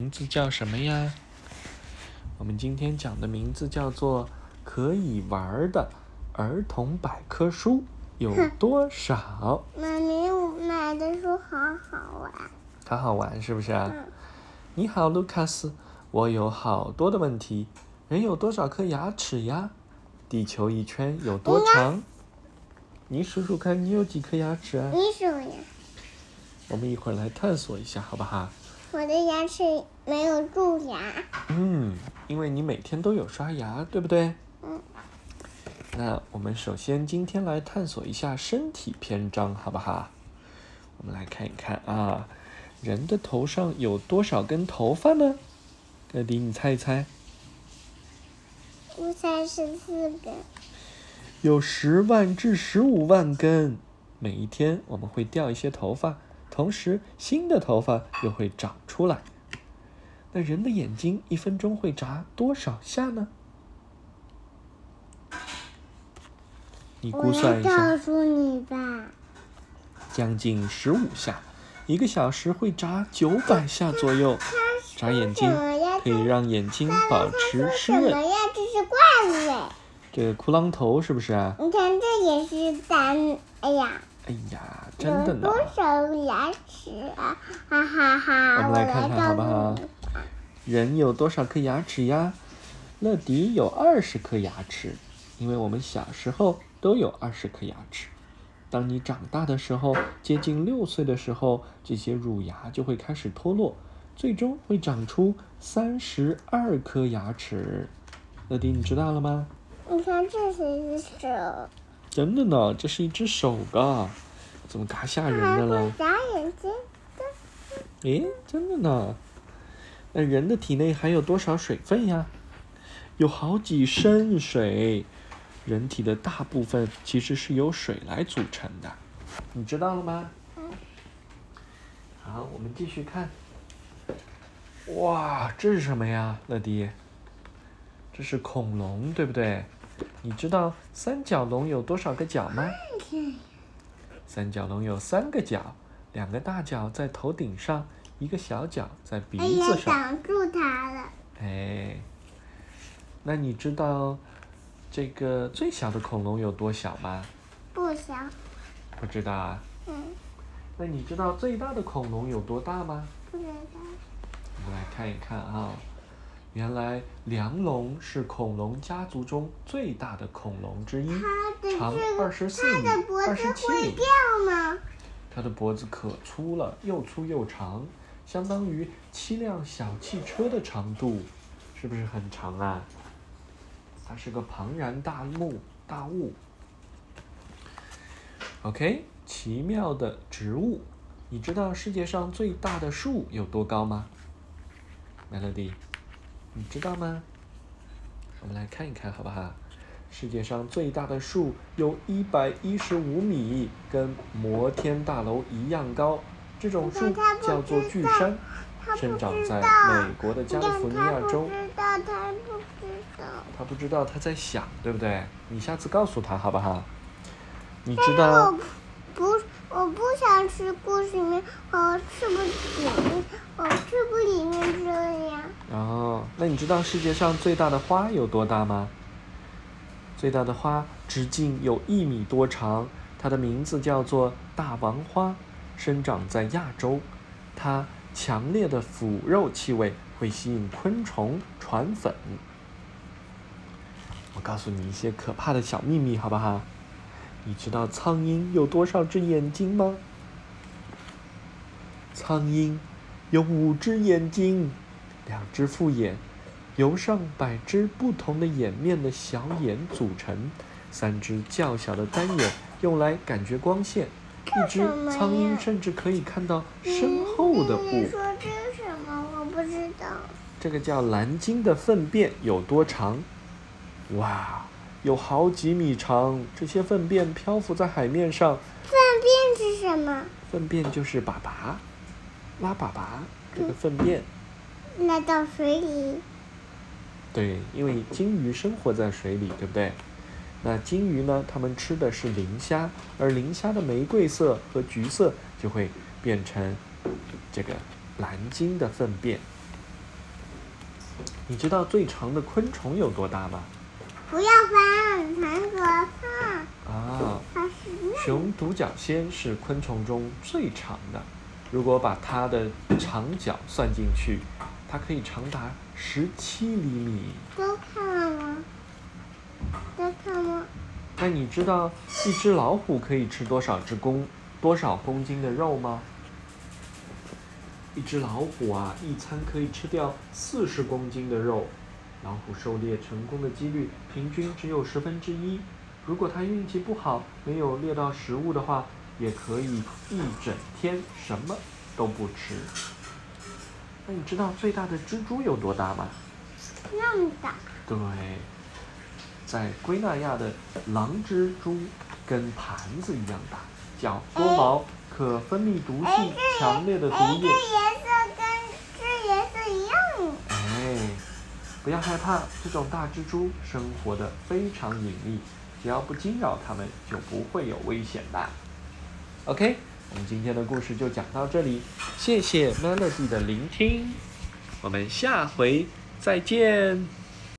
名字叫什么呀？我们今天讲的名字叫做《可以玩的儿童百科书有多少》。妈咪，我买的书好好玩。好好玩是不是啊？嗯，你好，卢卡斯，我有好多的问题。人有多少颗牙齿呀？地球一圈有多长？你数数看，你有几颗牙齿啊？你数呀。我们一会儿来探索一下，好不好？我的牙齿没有蛀牙。嗯，因为你每天都有刷牙，对不对？嗯。那我们首先今天来探索一下身体篇章，好不好？我们来看一看啊，人的头上有多少根头发呢？乐迪，你猜一猜。我猜十四根。有十万至十五万根，每一天我们会掉一些头发，同时新的头发又会长出来。那人的眼睛一分钟会眨多少下呢？你估算一下告，诉你吧。将近十五下。一个小时会眨九百下左右。眨眼睛？可以让眼睛保持湿润。什么呀？这是怪物哎！这个骷髅头是不是啊？你看，这也是咱。哎呀，哎呀，真的呢有。多少牙齿啊？哈哈哈！我们来看看好不好人有多少颗牙齿呀？乐迪有二十颗牙齿，因为我们小时候都有二十颗牙齿。当你长大的时候，接近六岁的时候，这些乳牙就会开始脱落，最终会长出三十二颗牙齿。乐迪，你知道了吗？你看，这是一只手，真的呢，这是一只手啊，怎么嘎吓人的了？眨眼睛。诶，真的呢。那人的体内含有多少水分呀？有好几升水。人体的大部分其实是由水来组成的，你知道了吗？嗯。好，我们继续看。哇，这是什么呀，乐迪？这是恐龙，对不对？你知道三角龙有多少个角吗？三角龙有三个角，两个大角在头顶上，一个小角在鼻子，上。挡住它了。哎，那你知道这个最小的恐龙有多小吗？不小。不知道啊。嗯，那你知道最大的恐龙有多大吗？不知道。我们来看一看啊，原来梁龙是恐龙家族中最大的恐龙之一，长这个，二十四米它的脖、子二十七米。会掉吗？它的脖子可粗了，又粗又长，相当于七辆小汽车的长度，是不是很长啊？它是个庞然大物，大物。OK，奇妙的植物，你知道世界上最大的树有多高吗？Melody，你知道吗？我们来看一看好不好？世界上最大的树有一百一十五米，跟摩天大楼一样高。这种树叫做巨山，它不生长在美国的加利福尼亚州不。知道，他不知道。他不知道他在想，对不对？你下次告诉他好不好？你知道不，我不想吃故事里面，我吃不起，我吃不里面这样。哦，那你知道世界上最大的花有多大吗？最大的花直径有一米多长，它的名字叫做大王花，生长在亚洲。它强烈的腐肉气味会吸引昆虫传粉。我告诉你一些可怕的小秘密，好不好？你知道苍蝇有多少只眼睛吗？苍蝇有五只眼睛，两只复眼，由上百只不同的眼面的小眼组成，三只较小的单眼用来感觉光线，一只苍蝇甚至可以看到身后的物。你说这是什么？我不知道。这个叫蓝鲸的粪便有多长？哇，有好几米长！这些粪便漂浮在海面上，粪便是什么？粪便就是粑粑，拉粑粑这个粪便。来到水里。对，因为金鱼生活在水里，对不对？那金鱼呢？它们吃的是磷虾，而磷虾的玫瑰色和橘色就会变成这个蓝鲸的粪便。你知道最长的昆虫有多大吗？不要翻，很可怕。啊，它是那雄独角仙是昆虫中最长的，如果把它的长角算进去，它可以长达十七厘米。都看了吗？都看吗？那你知道一只老虎可以吃多少只公多少公斤的肉吗？一只老虎啊，一餐可以吃掉四十公斤的肉。老虎狩猎成功的几率平均只有十分之一。如果它运气不好，没有猎到食物的话，也可以一整天什么都不吃。那你知道最大的蜘蛛有多大吗？那么大。对，在圭纳亚的狼蜘蛛跟盘子一样大，脚多毛，可分泌毒哎，性强烈的毒哎，这液。颜色跟这颜色一样。哎，不要害怕，这种大蜘蛛生活的非常隐秘，只要不惊扰它们，就不会有危险的。OK，我们今天的故事就讲到这里，谢谢 Melody 的聆听，我们下回再见。